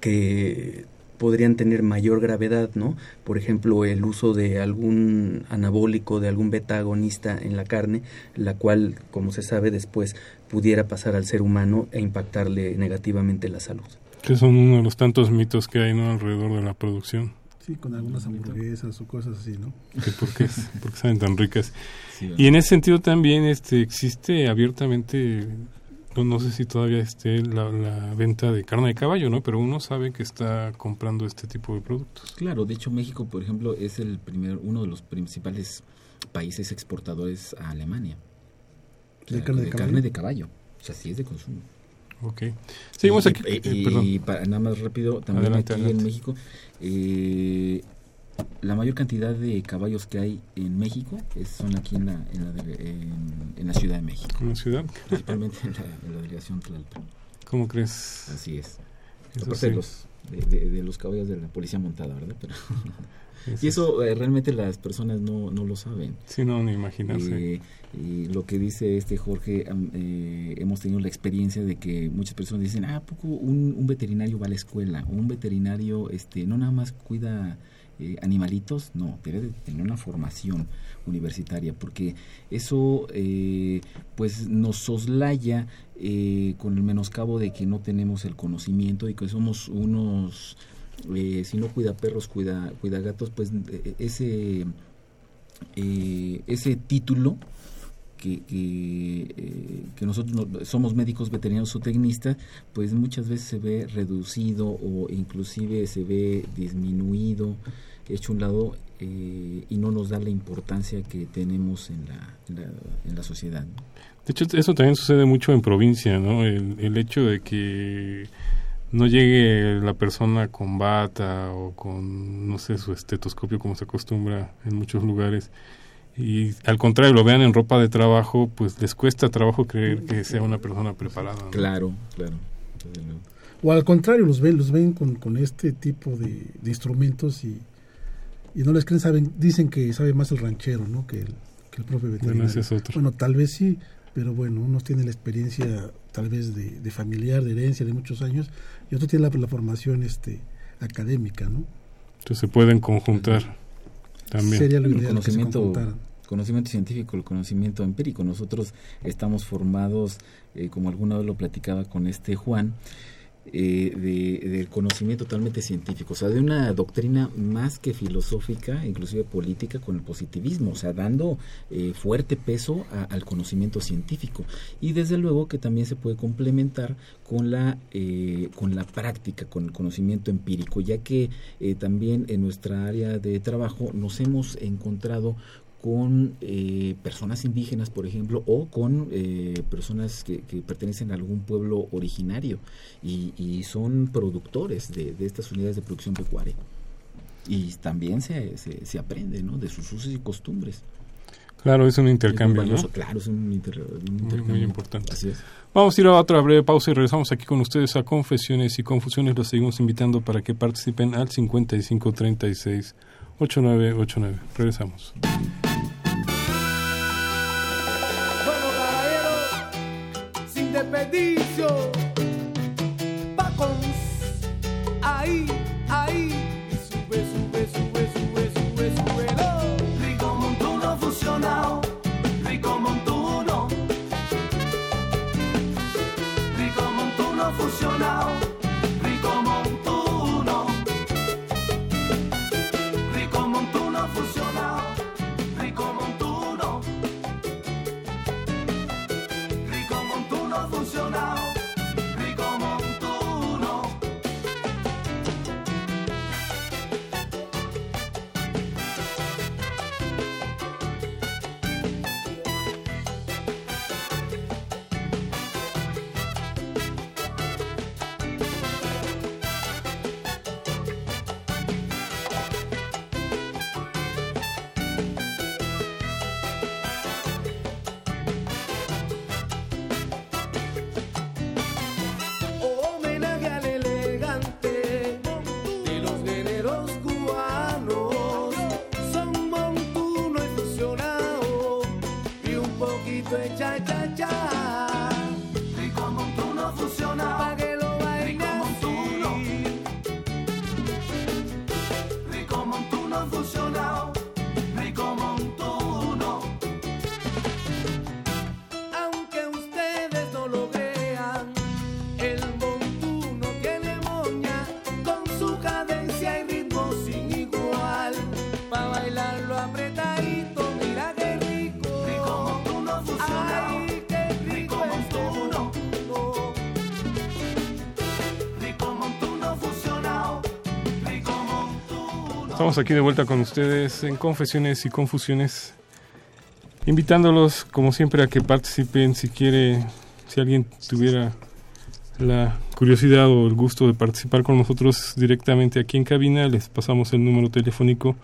que podrían tener mayor gravedad, ¿no? Por ejemplo, el uso de algún anabólico, de algún beta agonista en la carne, la cual, como se sabe, después pudiera pasar al ser humano e impactarle negativamente la salud. Que son uno de los tantos mitos que hay ¿no? alrededor de la producción. Sí, con algunas hamburguesas o cosas así, ¿no? ¿Por qué, porque saben tan ricas. y en ese sentido también este existe abiertamente no, sé si todavía esté la, venta de carne de caballo, ¿no? Pero uno sabe que está comprando este tipo de productos. Claro, de hecho México, por ejemplo, es el primer, uno de los principales países exportadores a Alemania. ¿De, carne, de, carne de caballo? O sea, sí es de consumo. Ok. Seguimos aquí. Y, eh, para, nada más rápido, también aquí en México, eh, la mayor cantidad de caballos que hay en México son aquí en la, en la, Ciudad de México. ¿En la ciudad? Principalmente en la, delegación Tlalpan. ¿Cómo crees? Así es. de, los, de, los caballos de la policía montada, ¿verdad? Pero y eso eh, realmente las personas no, no lo saben. Sí, no, ni imaginarse. Eh, y lo que dice este Jorge, eh, hemos tenido la experiencia de que muchas personas dicen, ah, poco un, un veterinario va a la escuela? Un veterinario este no nada más cuida eh, animalitos, no, debe de tener una formación universitaria, porque eso eh, pues nos soslaya eh, con el menoscabo de que no tenemos el conocimiento y que somos unos, si no cuida perros, cuida, cuida gatos, pues ese, ese título que, que, nosotros somos médicos veterinarios o tecnistas, pues muchas veces se ve reducido o inclusive se ve disminuido hecho un lado eh, y no nos da la importancia que tenemos en la, en la, sociedad. De hecho, eso también sucede mucho en provincia, ¿no? El, hecho de que no llegue la persona con bata o con, no sé, su estetoscopio como se acostumbra en muchos lugares y al contrario lo vean en ropa de trabajo, pues les cuesta trabajo creer que sea una persona preparada. Claro, claro. O al contrario, los ven, los ven con, con este tipo de, de instrumentos y y no les creen, saben, dicen que sabe más el ranchero, ¿no? Que el, que el profe veterinario. Bueno, tal vez sí, pero bueno, unos tienen la experiencia tal vez de, familiar, de herencia, de muchos años, y otros tienen la, formación este académica, ¿no? Entonces se pueden conjuntar también. Sería lo ideal el conocimiento, conocimiento científico, el conocimiento empírico. Nosotros estamos formados, eh, como alguna vez lo platicaba con este Juan, eh, de, del conocimiento totalmente científico, o sea, de una doctrina más que filosófica, inclusive política, con el positivismo, o sea, dando eh, fuerte peso al conocimiento científico. Y desde luego que también se puede complementar con la, eh, con la práctica, con el conocimiento empírico, ya que también en nuestra área de trabajo nos hemos encontrado con eh, personas indígenas, por ejemplo, o con eh, personas que, pertenecen a algún pueblo originario y, son productores de, estas unidades de producción pecuaria. Y también se, se, aprende ¿no? de sus usos y costumbres. Claro, es un intercambio, Claro, es un, intercambio. Muy, importante. Vamos a ir a otra breve pausa y regresamos aquí con ustedes a Confesiones y Confusiones. Los seguimos invitando para que participen al 5536 8989. Regresamos. te pedí. Estamos aquí de vuelta con ustedes en Confesiones y Confusiones, invitándolos como siempre a que participen si quiere, si alguien tuviera la curiosidad o el gusto de participar con nosotros directamente aquí en cabina, les pasamos el número telefónico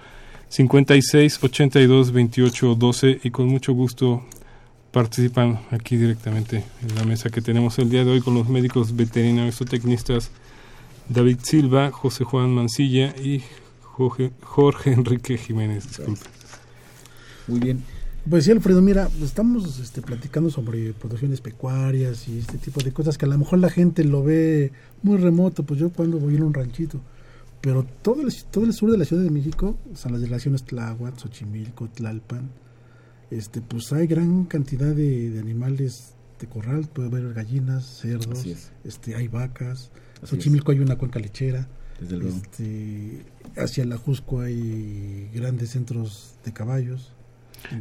56 82 28 12 y con mucho gusto participan aquí directamente en la mesa que tenemos el día de hoy con los médicos veterinarios o tecnistas David Silva, José Juan Mancilla y Jorge, Jorge Enrique Jiménez. Disculpe. Muy bien. Pues sí, Alfredo, mira, estamos este, platicando sobre producciones pecuarias y este tipo de cosas que a lo mejor la gente lo ve muy remoto, pues yo cuando voy en un ranchito, pero todo el, todo el sur de la Ciudad de México, o sea, las delegaciones Tláhuac, Xochimilco, Tlalpan, este, pues hay gran cantidad de, de animales de corral, puede haber gallinas, cerdos, es. este, hay vacas, Así Xochimilco hay una cuenca lechera, Desde luego. este, hacia la Jusco hay grandes centros de caballos.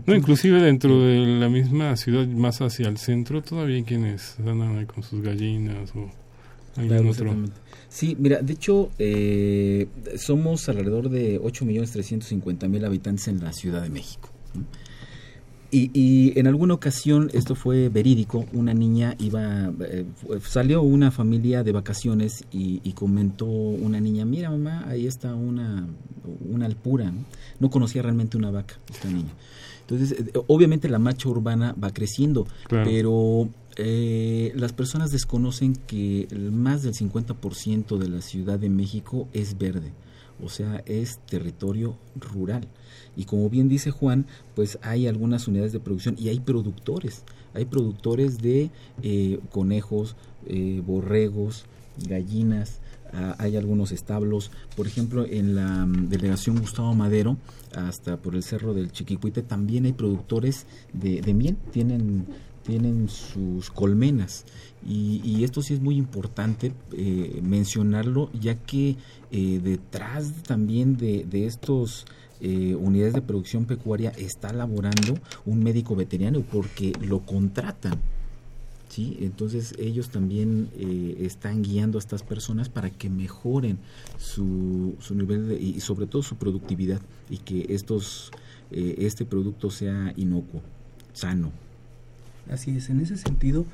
No, inclusive dentro de la misma ciudad, más hacia el centro, todavía hay quienes andan ahí con sus gallinas o algún Claro, otro. exactamente. Sí, mira, de hecho, eh, somos alrededor de 8.350.000 habitantes en la Ciudad de México. ¿no? Y, y en alguna ocasión, esto fue verídico, una niña iba, eh, fu- salió una familia de vacaciones y, y comentó una niña, mira mamá, ahí está una, una alpura, ¿no? No conocía realmente una vaca, esta niña. Entonces, eh, obviamente la macha urbana va creciendo, Claro. pero eh, las personas desconocen que más del 50% de la Ciudad de México es verde, o sea, es territorio rural. Y como bien dice Juan, pues hay algunas unidades de producción y hay productores, hay productores de eh, conejos, eh, borregos, gallinas, ah, hay algunos establos, por ejemplo, en la mm, delegación Gustavo Madero, hasta por el cerro del Chiquicuite, también hay productores de, miel, tienen, tienen sus colmenas. Y, y esto sí es muy importante eh, mencionarlo, ya que detrás también de, de estos eh, unidades de producción pecuaria está laborando un médico veterinario porque lo contratan. ¿sí? Entonces ellos también eh, están guiando a estas personas para que mejoren su, su nivel y sobre todo su productividad y que estos eh, este producto sea inocuo, sano. Así es, en ese sentido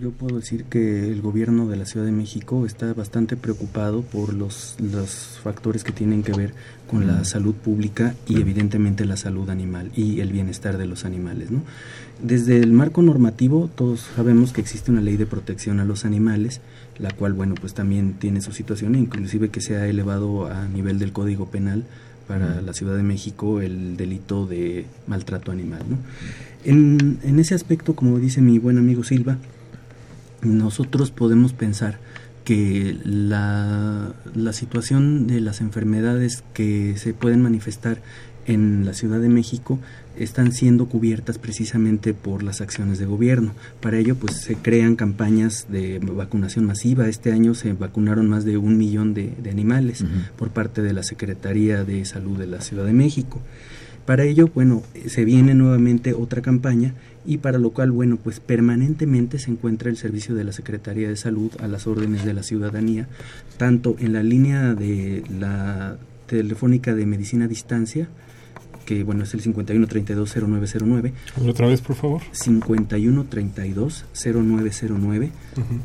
yo puedo decir que el gobierno de la Ciudad de México está bastante preocupado por los, los factores que tienen que ver con la salud pública y evidentemente la salud animal y el bienestar de los animales. ¿no? Desde el marco normativo todos sabemos que existe una ley de protección a los animales, la cual bueno pues también tiene su situación, inclusive que se ha elevado a nivel del Código Penal para la Ciudad de México el delito de maltrato animal. ¿no? En, en ese aspecto, como dice mi buen amigo Silva, nosotros podemos pensar que la, la situación de las enfermedades que se pueden manifestar en la Ciudad de México están siendo cubiertas precisamente por las acciones de gobierno. Para ello, pues se crean campañas de vacunación masiva. Este año se vacunaron más de un millón de, de animales por parte de la Secretaría de Salud de la Ciudad de México. Para ello, bueno, se viene nuevamente otra campaña y para lo cual, bueno, pues permanentemente se encuentra el servicio de la Secretaría de Salud a las órdenes de la ciudadanía, tanto en la línea de la telefónica de medicina a distancia, que bueno, es el 51320909, Otra vez, por favor. 51320909,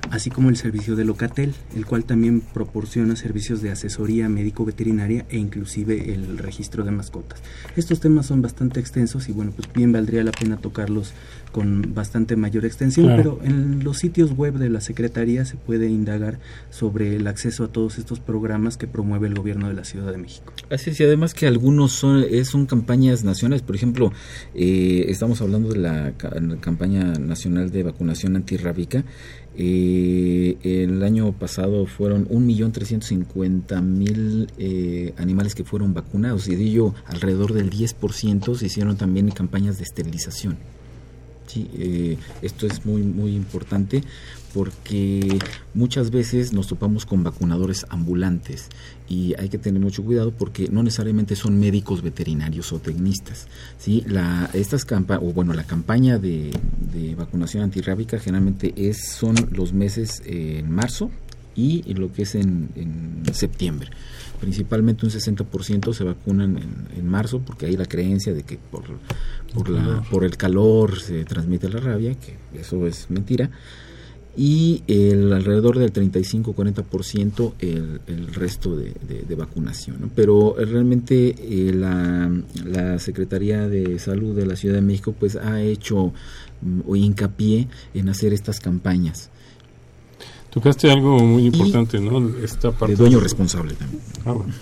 así como el servicio de Locatel, el cual también proporciona servicios de asesoría médico-veterinaria e inclusive el registro de mascotas. Estos temas son bastante extensos y bueno, pues bien valdría la pena tocarlos con bastante mayor extensión, Claro. pero en los sitios web de la Secretaría se puede indagar sobre el acceso a todos estos programas que promueve el gobierno de la Ciudad de México. Así es, y además que algunos son, son campañas nacionales, por ejemplo, eh, estamos hablando de la campaña nacional de vacunación antirrábica. Eh, el año pasado fueron 1.350.000 eh, animales que fueron vacunados y de ello alrededor del 10% se hicieron también campañas de esterilización. Sí, eh, esto es muy muy importante porque muchas veces nos topamos con vacunadores ambulantes y hay que tener mucho cuidado porque no necesariamente son médicos veterinarios o tecnistas. Sí, la estas campa o bueno la campaña de, vacunación antirrábica generalmente es son los meses eh, en marzo y lo que es en, en septiembre. Principalmente un 60% se vacunan en, en marzo porque hay la creencia de que por, por, la, por el calor se transmite la rabia, que eso es mentira. Y el alrededor del 35-40% el, el resto de, de, de vacunación. ¿no? Pero eh, realmente eh, la, la Secretaría de Salud de la Ciudad de México pues ha hecho mm, o hincapié en hacer estas campañas. Tocaste algo muy importante, ¿no? Esta parte de dueño responsable también. Ah, bueno.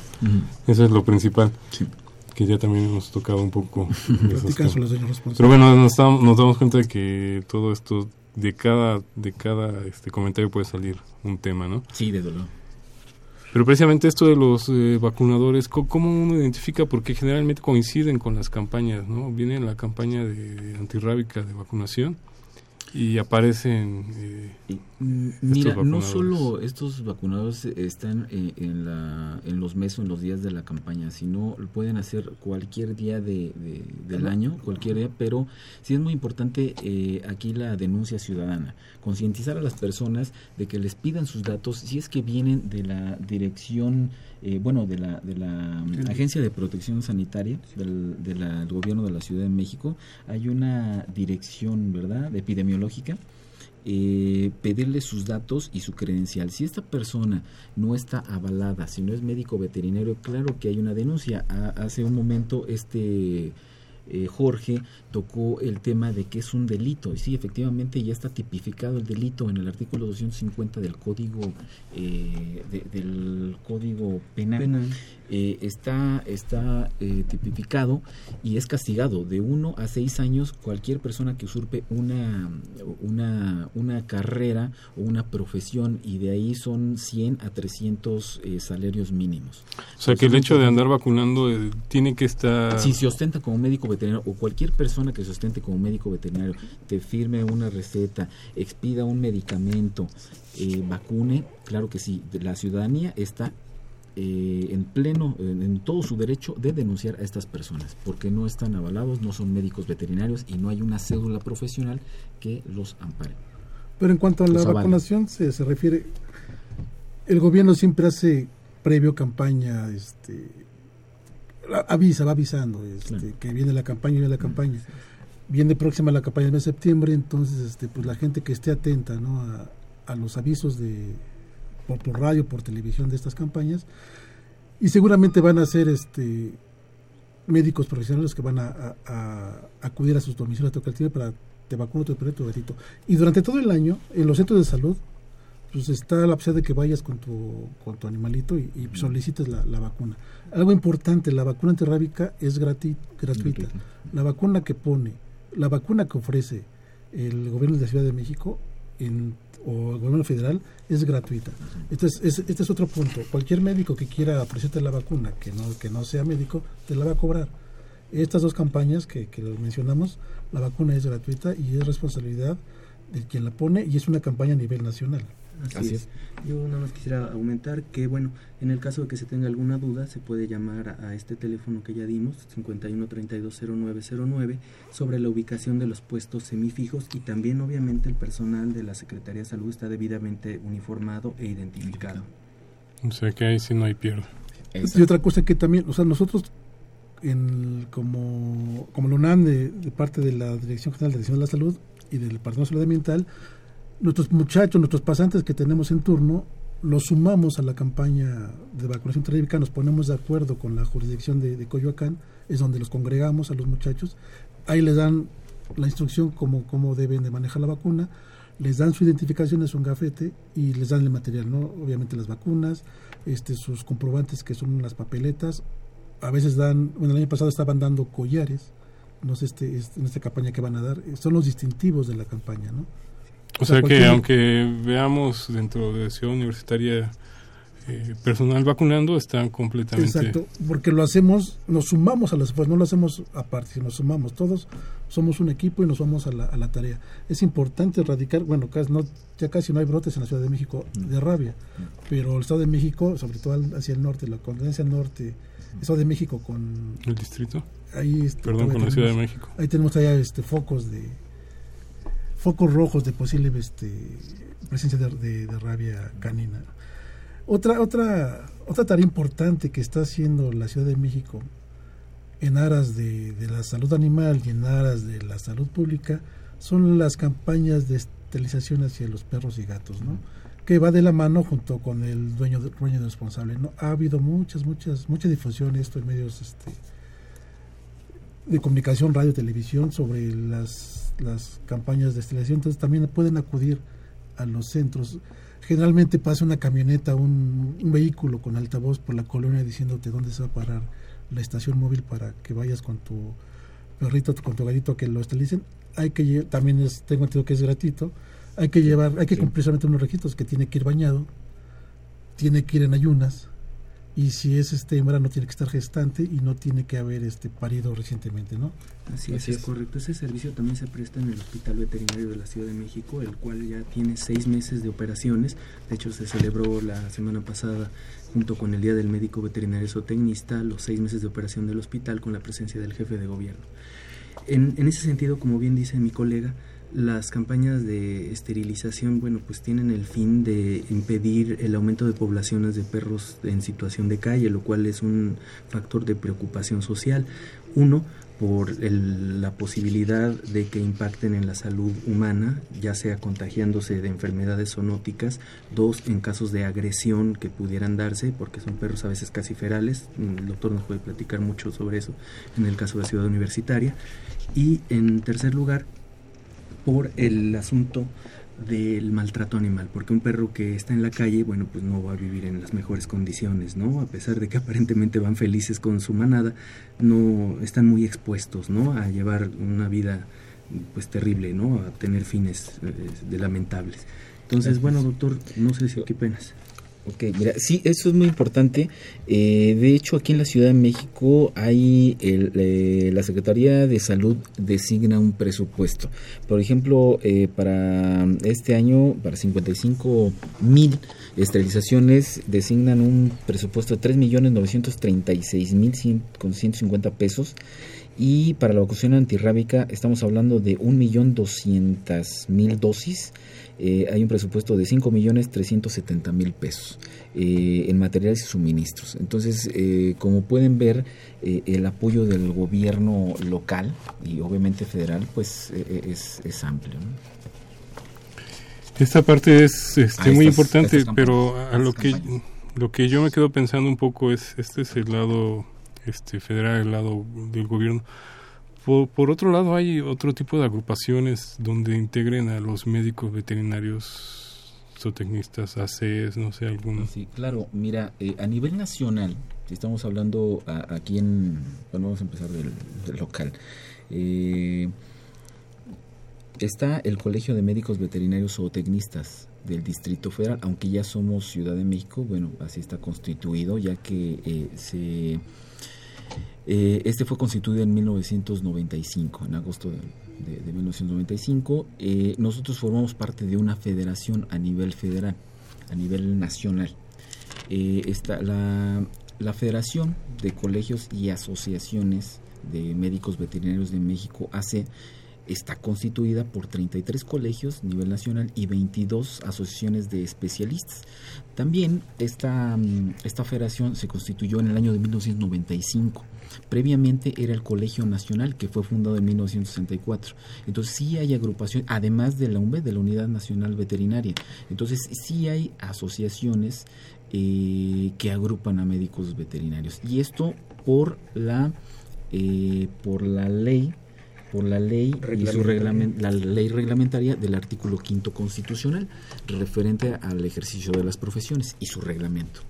Eso es lo principal. Sí. Que ya también hemos tocado un poco. de los dueños. Pero bueno, nos, damos- nos damos cuenta de que todo esto, de cada, de cada este comentario puede salir un tema, ¿no? Sí, de dolor. Pero precisamente esto de los eh, vacunadores, co- ¿cómo uno identifica? Porque generalmente coinciden con las campañas, ¿no? Viene la campaña de antirrábica de vacunación y aparecen... eh, Mira, no solo estos vacunadores están eh, en, la, en los meses o en los días de la campaña, sino lo pueden hacer cualquier día de, de- del año, cualquier día, pero sí es muy importante eh, aquí la denuncia ciudadana, concientizar a las personas de que les pidan sus datos si es que vienen de la dirección, eh, bueno, de la, de la Agencia de Protección Sanitaria del, de la- del gobierno de la Ciudad de México, hay una dirección, ¿verdad?, epidemiológica eh, pedirle sus datos y su credencial. Si esta persona no está avalada, si no es médico veterinario, claro que hay una denuncia. Ha- hace un momento este eh, Jorge tocó el tema de que es un delito. Y sí, efectivamente ya está tipificado el delito en el artículo 250 del Código eh, de- del Código. Penal. Eh, está está eh, tipificado y es castigado de 1 a 6 años cualquier persona que usurpe una, una, una carrera o una profesión y de ahí son 100 a 300 eh, salarios mínimos. o sea, que el hecho de andar vacunando tiene que estar... Si se ostenta como médico veterinario o cualquier persona que se ostente como médico veterinario, te firme una receta, expida un medicamento, vacune, claro que sí, la ciudadanía está eh, en pleno, en, en todo su derecho de denunciar a estas personas, porque no están avalados, no son médicos veterinarios y no hay una cédula profesional que los ampare. Pero en cuanto a la avale. vacunación se, se refiere, el gobierno siempre hace previo campaña, este, avisa, va avisando, este, Claro. que viene la campaña, viene la campaña. Viene próxima la campaña del mes de septiembre, entonces este, pues la gente que esté atenta ¿no? a, a los avisos de por, por radio, por televisión de estas campañas, y seguramente van a ser este médicos profesionales que van a, a- a acudir a sus domicilios timbre para te vacuno, te perrito, tu gatito. Y durante todo el año, en los centros de salud, pues está la opción de que vayas con tu, con tu animalito y, y solicites la, la vacuna. Algo importante, la vacuna antirrábica es grati- gratuita. Gratuita. La vacuna que pone, la vacuna que ofrece el gobierno de la Ciudad de México en- o el gobierno federal es gratuita. Este es, es- este es otro punto. Cualquier médico que quiera ofrecerte la vacuna, que no, que no sea médico, te la va a cobrar. Estas dos campañas que, que mencionamos, la vacuna es gratuita y es responsabilidad de quien la pone y es una campaña a nivel nacional. Así, Así es. Yo nada más quisiera aumentar que, bueno, en el caso de que se tenga alguna duda, se puede llamar a, a este teléfono que ya dimos, 51320909, sobre la ubicación de los puestos semifijos y también, obviamente, el personal de la Secretaría de Salud está debidamente uniformado e identificado. O sea, que ahí sí no hay pierde. Y otra cosa que también, o sea, nosotros en, como, como la UNAM, de, de parte de la Dirección General de Dirección de la Salud y del Departamento de Salud Ambiental, nuestros muchachos, nuestros pasantes que tenemos en turno, los sumamos a la campaña de vacunación trágica, nos ponemos de acuerdo con la jurisdicción de, de Coyoacán, es donde los congregamos a los muchachos, ahí les dan la instrucción cómo, cómo deben de manejar la vacuna, les dan su identificación, es un gafete y les dan el material, ¿no? Obviamente las vacunas, este, sus comprobantes que son las papeletas, a veces dan, bueno, el año pasado estaban dando collares, no sé este, este- en esta campaña que van a dar, son los distintivos de la campaña, ¿no? O sea que aunque veamos dentro de Ciudad Universitaria eh, personal vacunando, están completamente... Exacto, porque lo hacemos, nos sumamos a las esfuerzos, no lo hacemos aparte, sino nos sumamos, todos somos un equipo y nos vamos a la, a la tarea. Es importante erradicar, bueno, casi no, ya casi no hay brotes en la Ciudad de México de rabia, pero el Estado de México, sobre todo hacia el norte, la conferencia norte, Estado de México con... ¿El distrito? Ahí, este, Perdón, con la Ciudad de México. Ahí tenemos allá este, focos de focos rojos de posible este, presencia de, de- de rabia canina. Otra, otra, otra tarea importante que está haciendo la Ciudad de México en aras de, la salud animal y en aras de la salud pública son las campañas de esterilización hacia los perros y gatos, ¿no? que va de la mano junto con el dueño, dueño responsable. ¿no? Ha habido muchas, muchas, mucha difusión esto en medios este, de comunicación, radio, televisión sobre las, las campañas de esterilización, entonces también pueden acudir a los centros. Generalmente pasa una camioneta, un, un vehículo con altavoz por la colonia diciéndote dónde se va a parar la estación móvil para que vayas con tu perrito, con tu gatito que lo esterilicen. Hay que también es, tengo entendido que es gratuito. Hay que llevar, hay que cumplir solamente unos requisitos que tiene que ir bañado, tiene que ir en ayunas y si es este hembra no tiene que estar gestante y no tiene que haber este parido recientemente, ¿no? Así, es, Así es es. correcto. Ese servicio también se presta en el Hospital Veterinario de la Ciudad de México, el cual ya tiene seis meses de operaciones. De hecho, se celebró la semana pasada, junto con el Día del Médico Veterinario Zootecnista, los seis meses de operación del hospital con la presencia del jefe de gobierno. En, en ese sentido, como bien dice mi colega, las campañas de esterilización, bueno, pues tienen el fin de impedir el aumento de poblaciones de perros en situación de calle, lo cual es un factor de preocupación social. Uno, por el- la posibilidad de que impacten en la salud humana, ya sea contagiándose de enfermedades zoonóticas, dos, en casos de agresión que pudieran darse, porque son perros a veces casi ferales, Mm, el doctor nos puede platicar mucho sobre eso en el caso de Ciudad Universitaria, y en tercer lugar, por el asunto del maltrato animal, porque un perro que está en la calle, bueno, pues no va a vivir en las mejores condiciones, ¿no? A pesar de que aparentemente van felices con su manada, no están muy expuestos, ¿no? A llevar una vida pues terrible, ¿no? A tener fines eh, de lamentables. Entonces, bueno, doctor, no sé si qué penas. Ok, mira, sí, eso es muy importante. Eh, de hecho, aquí en la Ciudad de México hay el, eh, la Secretaría de Salud designa un presupuesto. Por ejemplo, eh, para este año, para 55 mil esterilizaciones, designan un presupuesto de 3 millones 936 mil con 150 pesos. Y para la vacunación antirrábica estamos hablando de 1.200.000 dosis. Eh, hay un presupuesto de 5.370.000 pesos eh, en materiales y suministros. Entonces, eh, como pueden ver, el apoyo del gobierno local y obviamente federal, pues es, es amplio. Esta parte es este, Ah, muy estas- importante, estas pero a lo que campañas. lo que yo me quedo pensando un poco es este es el lado este federal, el lado del gobierno. Por, por otro lado, hay otro tipo de agrupaciones donde integren a los médicos veterinarios, zootecnistas, ACES, no sé, algún... Sí, claro, mira, eh, a nivel nacional, si estamos hablando a- aquí en, bueno, vamos a empezar del, del local, eh, está el Colegio de Médicos Veterinarios Zootecnistas del Distrito Federal, aunque ya somos Ciudad de México, bueno, así está constituido, ya que eh, se... eh, este fue constituido en 1995, en agosto de, de- de 1995. Eh, nosotros formamos parte de una federación a nivel federal, a nivel nacional. Eh, está la, la Federación de Colegios y Asociaciones de Médicos Veterinarios de México, AC, está constituida por 33 colegios a nivel nacional y 22 asociaciones de especialistas. También esta, mm, esta federación se constituyó en el año de 1995. Previamente era el Colegio Nacional, que fue fundado en 1964. Entonces sí hay agrupación, además de la UNVE, de la Unidad Nacional Veterinaria. Entonces sí hay asociaciones eh, que agrupan a médicos veterinarios. Y esto por la, eh, por la ley por la ley y su la ley reglamentaria del artículo quinto constitucional referente al ejercicio de las profesiones y su reglamento.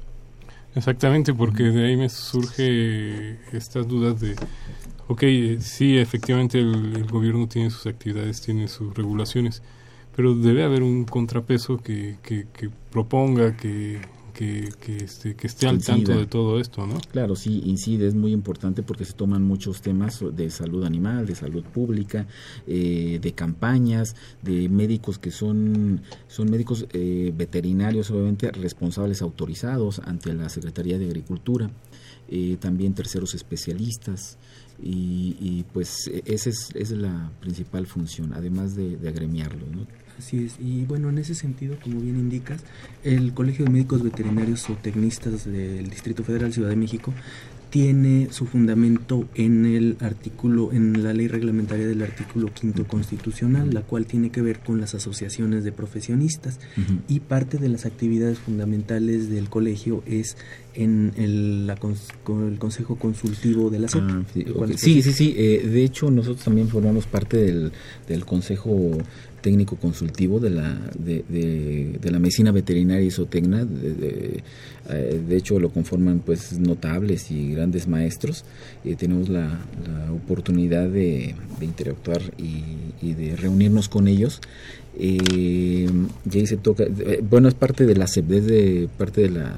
Exactamente, porque de ahí me surge estas dudas de, ok, sí, efectivamente el, el gobierno tiene sus actividades, tiene sus regulaciones, pero debe haber un contrapeso que, que, que proponga, que, que, que, este, que esté al Incida. tanto de todo esto, ¿no? Claro, sí, incide, es muy importante porque se toman muchos temas de salud animal, de salud pública, eh, de campañas, de médicos que son, son médicos eh, veterinarios, obviamente responsables autorizados ante la Secretaría de Agricultura, eh, también terceros especialistas. Y, y, pues e- esa es, esa es la principal función, además de, de agremiarlo. ¿no? Así es, y bueno, en ese sentido, como bien indicas, el Colegio de Médicos Veterinarios o Tecnistas del Distrito Federal Ciudad de México tiene su fundamento en el artículo, en la ley reglamentaria del artículo quinto constitucional, la cual tiene que ver con las asociaciones de profesionistas y parte de las actividades fundamentales del colegio es en el, la cons- con el Consejo Consultivo de la SEP. Ah, sí, sí, sí. eh, de hecho, nosotros también formamos parte del, del Consejo Técnico Consultivo de la, de, de- de la Medicina Veterinaria y Zootecnia. De, de- eh, de hecho, lo conforman pues notables y grandes maestros. Eh, tenemos la, la oportunidad de, de interactuar y, y de reunirnos con ellos. Eh, y se toca, eh, bueno, es parte de la SEP, desde parte de la,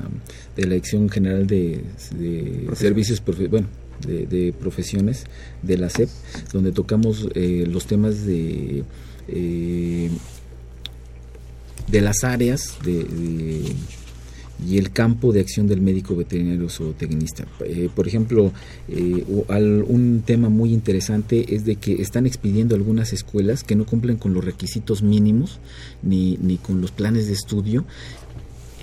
de la Dirección General de, de Servicios, bueno, de, de profesiones de la SEP, donde tocamos eh, los temas de eh, de las áreas de, y el campo de acción del médico veterinario zootecnista. Eh, por ejemplo, eh, un tema muy interesante es de que están expidiendo algunas escuelas que no cumplen con los requisitos mínimos ni, ni con los planes de estudio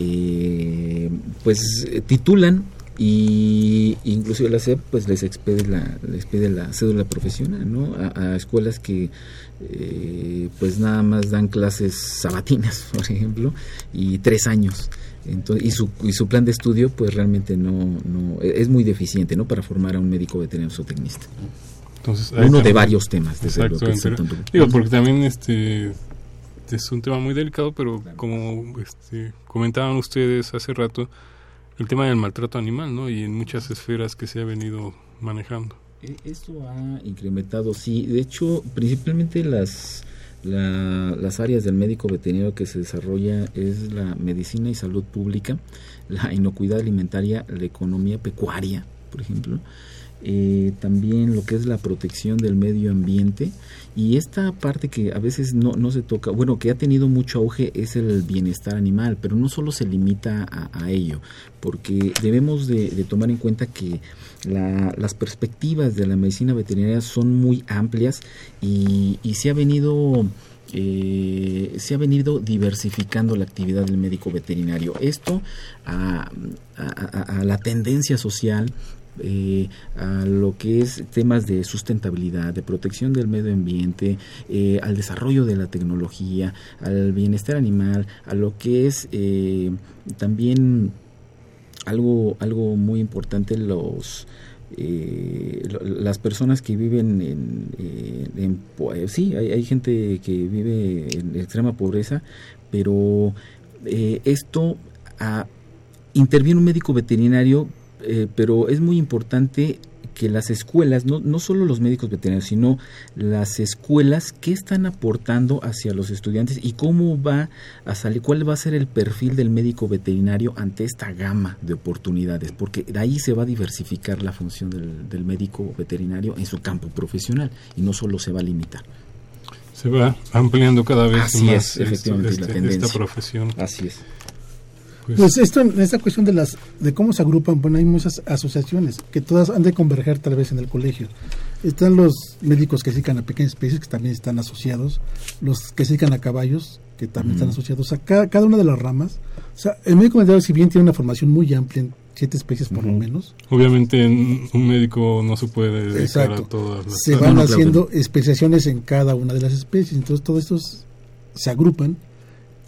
eh, pues titulan y inclusive la SEP pues les expide la les pide la cédula profesional no a, a escuelas que eh, pues nada más dan clases sabatinas por ejemplo y tres años. Entonces y su y su plan de estudio pues realmente no no es muy deficiente no para formar a un médico veterinario zootecnista. Entonces, uno de varios temas desde luego que Digo, porque también este es un tema muy delicado, pero como este, comentaban ustedes hace rato, el tema del maltrato animal, ¿no? Y en muchas esferas que se ha venido manejando. Eh, Esto ha incrementado, sí. De hecho, principalmente las, la- las áreas del médico veterinario que se desarrolla es la medicina y salud pública, la inocuidad alimentaria, la economía pecuaria, por ejemplo. eh, también lo que es la protección del medio ambiente y esta parte que a veces no, no se toca, bueno, que ha tenido mucho auge es el bienestar animal, pero no solo se limita a, a ello, porque debemos de, tomar en cuenta que la- las perspectivas de la medicina veterinaria son muy amplias y, se ha venido eh, se ha venido diversificando la actividad del médico veterinario. Esto a la tendencia social, eh, a lo que es temas de sustentabilidad, de protección del medio ambiente, eh, al desarrollo de la tecnología, al bienestar animal, a lo que es eh, también algo, algo muy importante los eh, las personas que viven en, eh, eh, sí hay, hay gente que vive en extrema pobreza pero eh, esto ah, interviene un médico veterinario eh, pero es muy importante que las escuelas, no, no solo los médicos veterinarios, sino las escuelas, qué están aportando hacia los estudiantes y cómo va a salir, cuál va a ser el perfil del médico veterinario ante esta gama de oportunidades, porque de ahí se va a diversificar la función del, del médico veterinario en su campo profesional y no solo se va a limitar. Se va ampliando cada vez Así más es, efectivamente, la este- tendencia. esta profesión. Así es. Pues, Pues esto, esta cuestión de las de cómo se agrupan, bueno, hay muchas asociaciones que todas han de converger tal vez en el colegio. Están los médicos que se dedican a pequeñas especies, que también están asociados, los que se dedican a caballos, que también están Ujú. asociados, a cada, cada una de las ramas. O sea, el médico veterinario, si bien tiene una formación muy amplia en siete especies por lo Ujú. menos, obviamente en- un médico no se puede dedicar Exacto. a todas las se No, van no, claro haciendo especiaciones en cada una de las especies. Entonces, todos estos se agrupan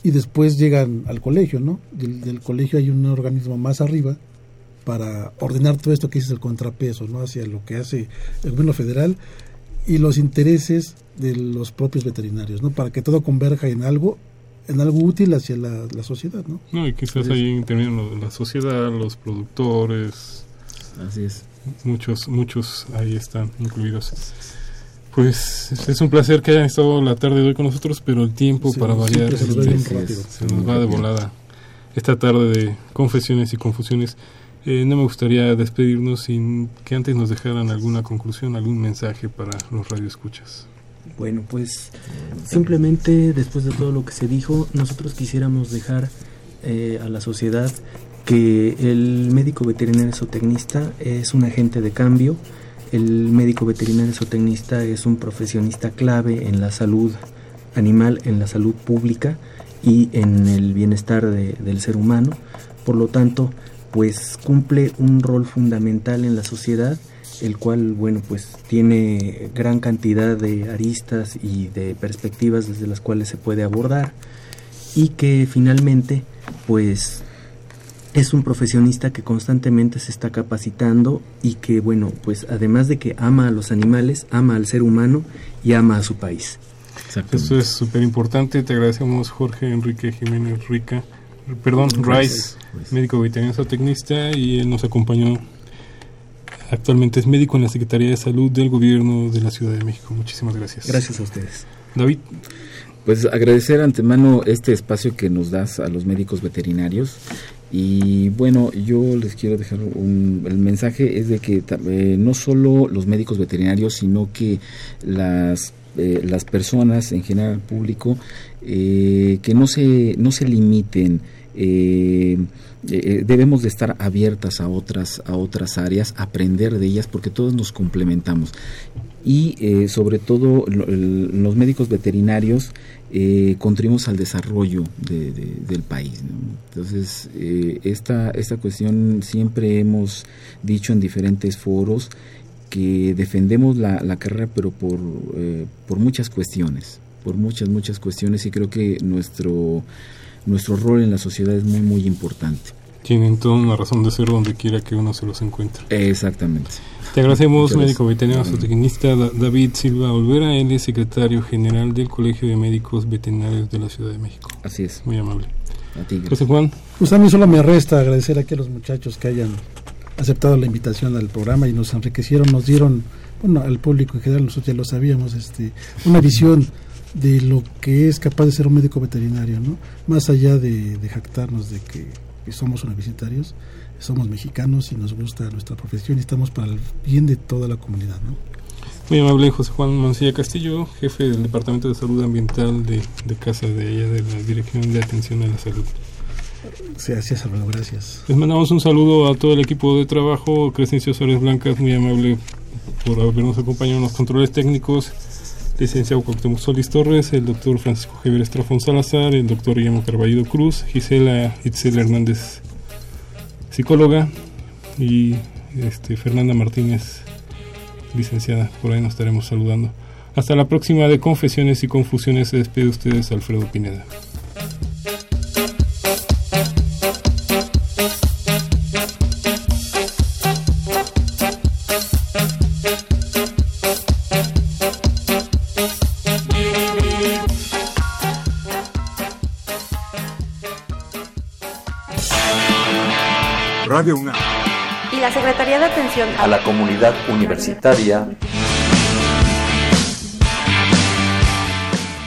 y después llegan al colegio, ¿no? Del, del colegio hay un organismo más arriba para ordenar todo esto que es el contrapeso, ¿no? Hacia lo que hace el gobierno federal y los intereses de los propios veterinarios, ¿no? Para que todo converja en algo en algo útil hacia la, la sociedad, ¿no? No, y quizás ahí intervienen lo- la sociedad, los productores, Así es. muchos, muchos ahí están incluidos. Pues es un placer que hayan estado la tarde de hoy con nosotros, pero el tiempo Sí, para variar se nos va bien este, rápido. se nos va de volada. Esta tarde de confesiones y confusiones, eh, no me gustaría despedirnos sin que antes nos dejaran alguna conclusión, algún mensaje para los radioescuchas. Bueno, pues simplemente después de todo lo que se dijo, nosotros quisiéramos dejar eh, a la sociedad que el médico veterinario zootecnista es un agente de cambio, el médico veterinario zootecnista es un profesionista clave en la salud animal, en la salud pública y en el bienestar de- del ser humano, por lo tanto, pues cumple un rol fundamental en la sociedad el cual, bueno, pues tiene gran cantidad de aristas y de perspectivas desde las cuales se puede abordar y que finalmente, pues es un profesionista que constantemente se está capacitando y que, bueno, pues además de que ama a los animales, ama al ser humano y ama a su país. Eso es súper importante. Te agradecemos, Jorge Enrique Jiménez Rica, perdón, Rice, médico veterinario zootecnista, y él nos acompañó. Actualmente es médico en la Secretaría de Salud del Gobierno de la Ciudad de México. Muchísimas gracias. Gracias a ustedes. David. Pues agradecer antemano este espacio que nos das a los médicos veterinarios y bueno, yo les quiero dejar un, el mensaje es de que eh, no solo los médicos veterinarios, sino que las eh, las personas en general público eh, que no se no se limiten eh, eh, debemos de estar abiertas a otras a otras áreas aprender de ellas porque todos nos complementamos y eh, sobre todo los médicos veterinarios contribuimos al desarrollo de- de- del país. Entonces, esta, esta cuestión siempre hemos dicho en diferentes foros que defendemos la, la carrera, pero por, por muchas cuestiones, por muchas, muchas cuestiones, y creo que nuestro, nuestro rol en la sociedad es muy, muy importante. Tienen toda una razón de ser donde quiera que uno se los encuentre. Exactamente. Te agradecemos, médico veterinario zootecnista Da- David Silva Olvera, él es secretario general del Colegio de Médicos Veterinarios de la Ciudad de México. Así es. Muy amable. A ti, gracias. José Juan, Pues a mí solo me resta agradecer aquí a los muchachos que hayan aceptado la invitación al programa y nos enriquecieron, nos dieron, bueno, al público en general, nosotros ya lo sabíamos, este, una visión de lo que es capaz de ser un médico veterinario, ¿no? Más allá de, de jactarnos de que, que somos universitarios, somos mexicanos y nos gusta nuestra profesión y estamos para el bien de toda la comunidad, ¿no? muy amable José Juan Mancilla Castillo, jefe del Departamento de Salud Ambiental de, de Casa de ella, de la Dirección de Atención a la Salud. Sí, así es, gracias. Les mandamos un saludo a todo el equipo de trabajo, Crescencio Suárez Blancas, muy amable por habernos acompañado en los controles técnicos, licenciado Cuauhtémoc Solís Torres, el doctor Francisco Javier Estrafón Salazar, el doctor Guillermo Carballido Cruz, Gisela Itzel Hernández, psicóloga, y este, Fernanda Martínez, licenciada, por ahí nos estaremos saludando. Hasta la próxima de Confesiones y Confusiones, se despide de ustedes Alfredo Pineda. Radio UNAM. Y la Secretaría de Atención a la comunidad universitaria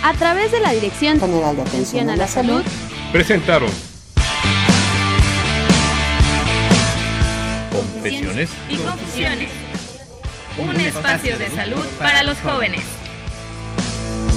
a través de la Dirección General de Atención a la Salud Presentaron Confesiones y confusiones. Un espacio de salud para los jóvenes.